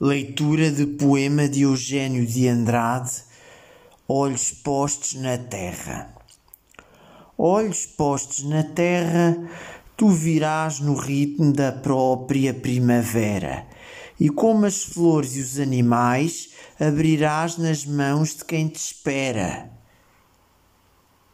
Leitura de poema de Eugênio de Andrade, Olhos postos na terra. Olhos postos na terra, tu virás no ritmo da própria primavera, e como as flores e os animais, abrirás nas mãos de quem te espera.